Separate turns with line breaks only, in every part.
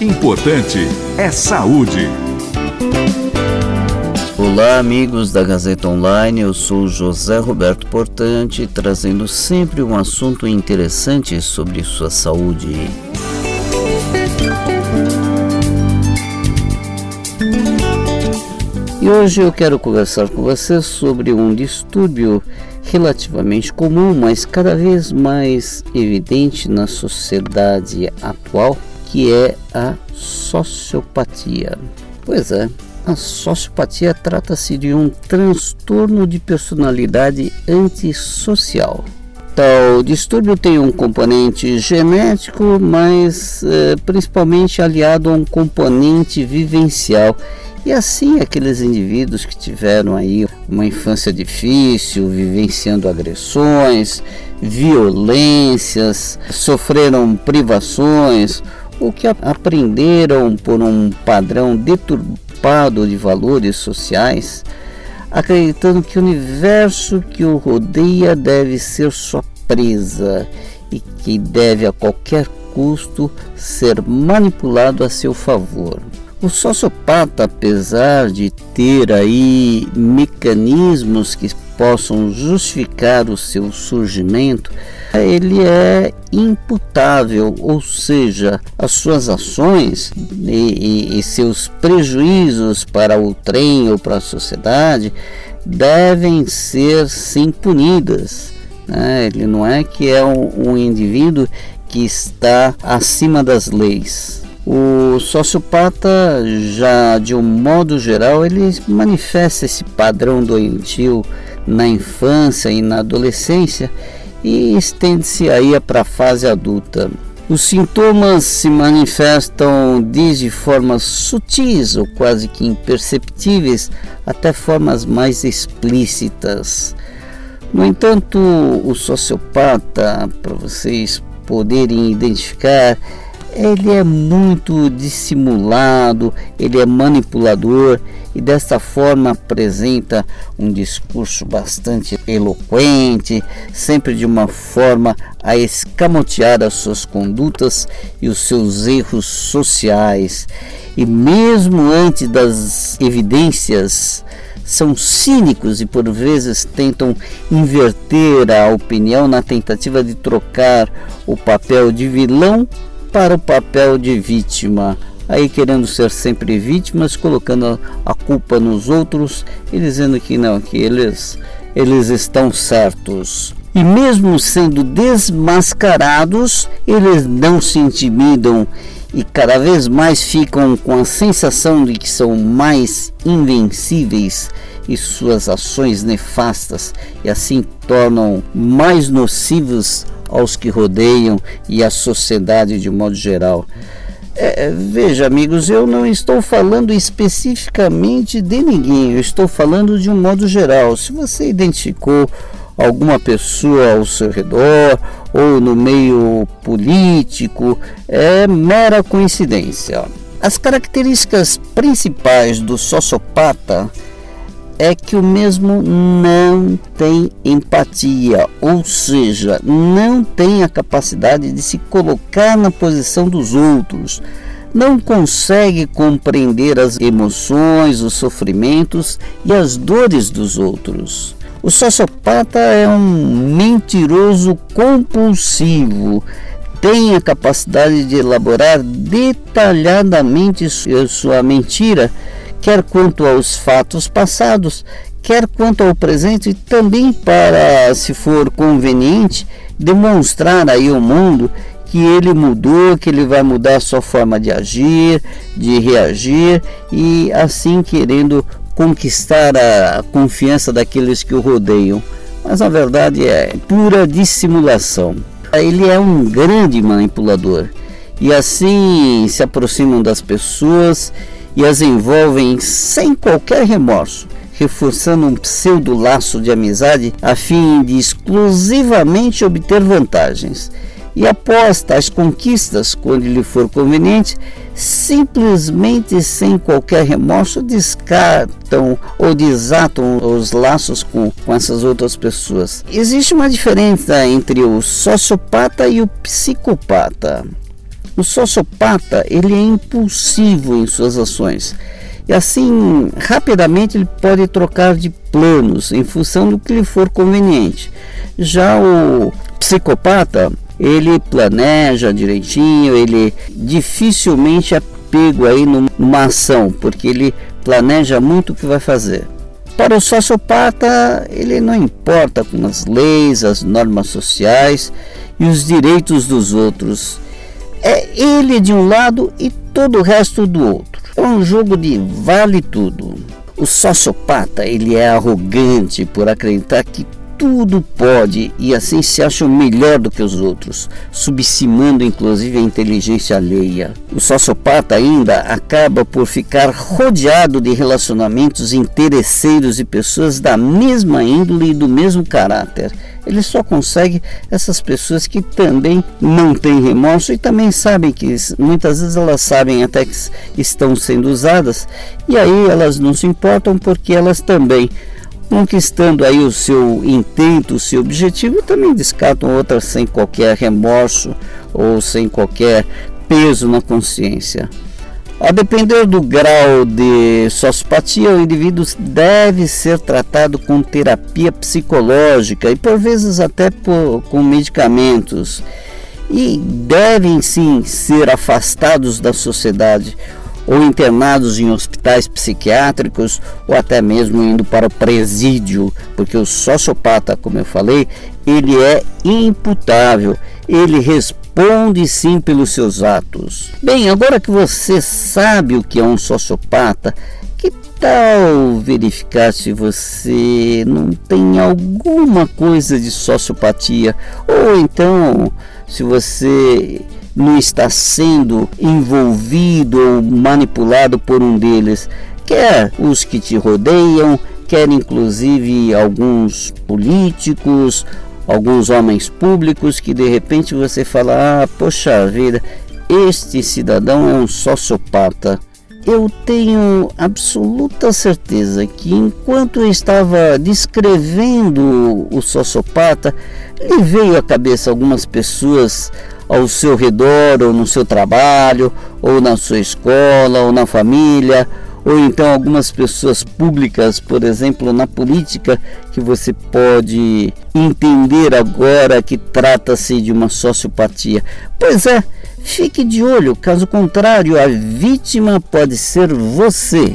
Importante é saúde.
Olá, amigos da Gazeta Online. Eu sou José Roberto Portante, trazendo sempre um assunto interessante sobre sua saúde. E hoje eu quero conversar com você sobre um distúrbio relativamente comum, mas cada vez mais evidente na sociedade atual, que é a sociopatia. Pois é, a sociopatia trata-se de um transtorno de personalidade antissocial. Tal distúrbio tem um componente genético, mas eh, principalmente aliado a um componente vivencial e assim aqueles indivíduos que tiveram aí uma infância difícil, vivenciando agressões, violências, sofreram privações, ou que aprenderam por um padrão deturpado de valores sociais, acreditando que o universo que o rodeia deve ser sua presa e que deve a qualquer custo ser manipulado a seu favor. O sociopata, apesar de ter aí mecanismos que possam justificar o seu surgimento, ele é imputável, ou seja, as suas ações e, e, e seus prejuízos para o trem ou para a sociedade devem ser sim punidas. Né? Ele não é que é um, um indivíduo que está acima das leis. O sociopata, já de um modo geral, ele manifesta esse padrão doentio na infância e na adolescência e estende-se aí para a fase adulta. Os sintomas se manifestam desde formas sutis ou quase que imperceptíveis até formas mais explícitas. No entanto, o sociopata, para vocês poderem identificar, ele é muito dissimulado, ele é manipulador e desta forma apresenta um discurso bastante eloquente, sempre de uma forma a escamotear as suas condutas e os seus erros sociais. E mesmo antes das evidências, são cínicos e por vezes tentam inverter a opinião na tentativa de trocar o papel de vilão para o papel de vítima. Aí querendo ser sempre vítimas, colocando a culpa nos outros e dizendo que não, que eles, eles estão certos. E mesmo sendo desmascarados, eles não se intimidam e cada vez mais ficam com a sensação de que são mais invencíveis e suas ações nefastas e assim tornam mais nocivos aos que rodeiam e à sociedade de modo geral. É, é, veja, amigos, eu não estou falando especificamente de ninguém, eu estou falando de um modo geral. Se você identificou alguma pessoa ao seu redor ou no meio político, é mera coincidência. As características principais do sociopata é que o mesmo não tem empatia, ou seja, não tem a capacidade de se colocar na posição dos outros, não consegue compreender as emoções, os sofrimentos e as dores dos outros. O sociopata é um mentiroso compulsivo, tem a capacidade de elaborar detalhadamente sua mentira quer quanto aos fatos passados, quer quanto ao presente, e também para, se for conveniente, demonstrar aí ao mundo que ele mudou, que ele vai mudar a sua forma de agir, de reagir e assim querendo conquistar a confiança daqueles que o rodeiam. Mas na verdade é pura dissimulação. Ele é um grande manipulador e assim se aproximam das pessoas e as envolvem sem qualquer remorso, reforçando um pseudo laço de amizade a fim de exclusivamente obter vantagens. E após tais conquistas, quando lhe for conveniente, simplesmente sem qualquer remorso descartam ou desatam os laços com, com essas outras pessoas. Existe uma diferença entre o sociopata e o psicopata. O sociopata ele é impulsivo em suas ações e assim rapidamente ele pode trocar de planos em função do que lhe for conveniente. Já o psicopata ele planeja direitinho, ele dificilmente é pego aí numa ação, porque ele planeja muito o que vai fazer. Para o sociopata, ele não importa com as leis, as normas sociais e os direitos dos outros. É ele de um lado e todo o resto do outro. É um jogo de vale tudo. O sociopata, ele é arrogante por acreditar que tudo pode e assim se acham melhor do que os outros, subcimando inclusive a inteligência alheia. O sociopata ainda acaba por ficar rodeado de relacionamentos interesseiros e pessoas da mesma índole e do mesmo caráter. Ele só consegue essas pessoas que também não têm remorso e também sabem que muitas vezes elas sabem até que estão sendo usadas e aí elas não se importam porque elas também conquistando aí o seu intento, o seu objetivo, também descartam outras sem qualquer remorso ou sem qualquer peso na consciência. A depender do grau de sociopatia, o indivíduo deve ser tratado com terapia psicológica e por vezes até por, com medicamentos. E devem sim ser afastados da sociedade ou internados em hospitais psiquiátricos ou até mesmo indo para o presídio, porque o sociopata, como eu falei, ele é imputável, ele responde sim pelos seus atos. Bem, agora que você sabe o que é um sociopata, que tal verificar se você não tem alguma coisa de sociopatia ou então se você não está sendo envolvido ou manipulado por um deles, quer os que te rodeiam, quer inclusive alguns políticos, alguns homens públicos que de repente você fala: ah, poxa vida, este cidadão é um sociopata. Eu tenho absoluta certeza que enquanto eu estava descrevendo o sociopata, lhe veio à cabeça algumas pessoas ao seu redor, ou no seu trabalho, ou na sua escola, ou na família, ou então algumas pessoas públicas, por exemplo, na política, que você pode entender agora que trata-se de uma sociopatia. Pois é, fique de olho, caso contrário, a vítima pode ser você.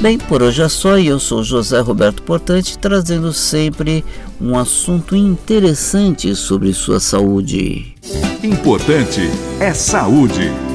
Bem, por hoje é só eu sou José Roberto Portante, trazendo sempre um assunto interessante sobre sua saúde.
Importante é saúde.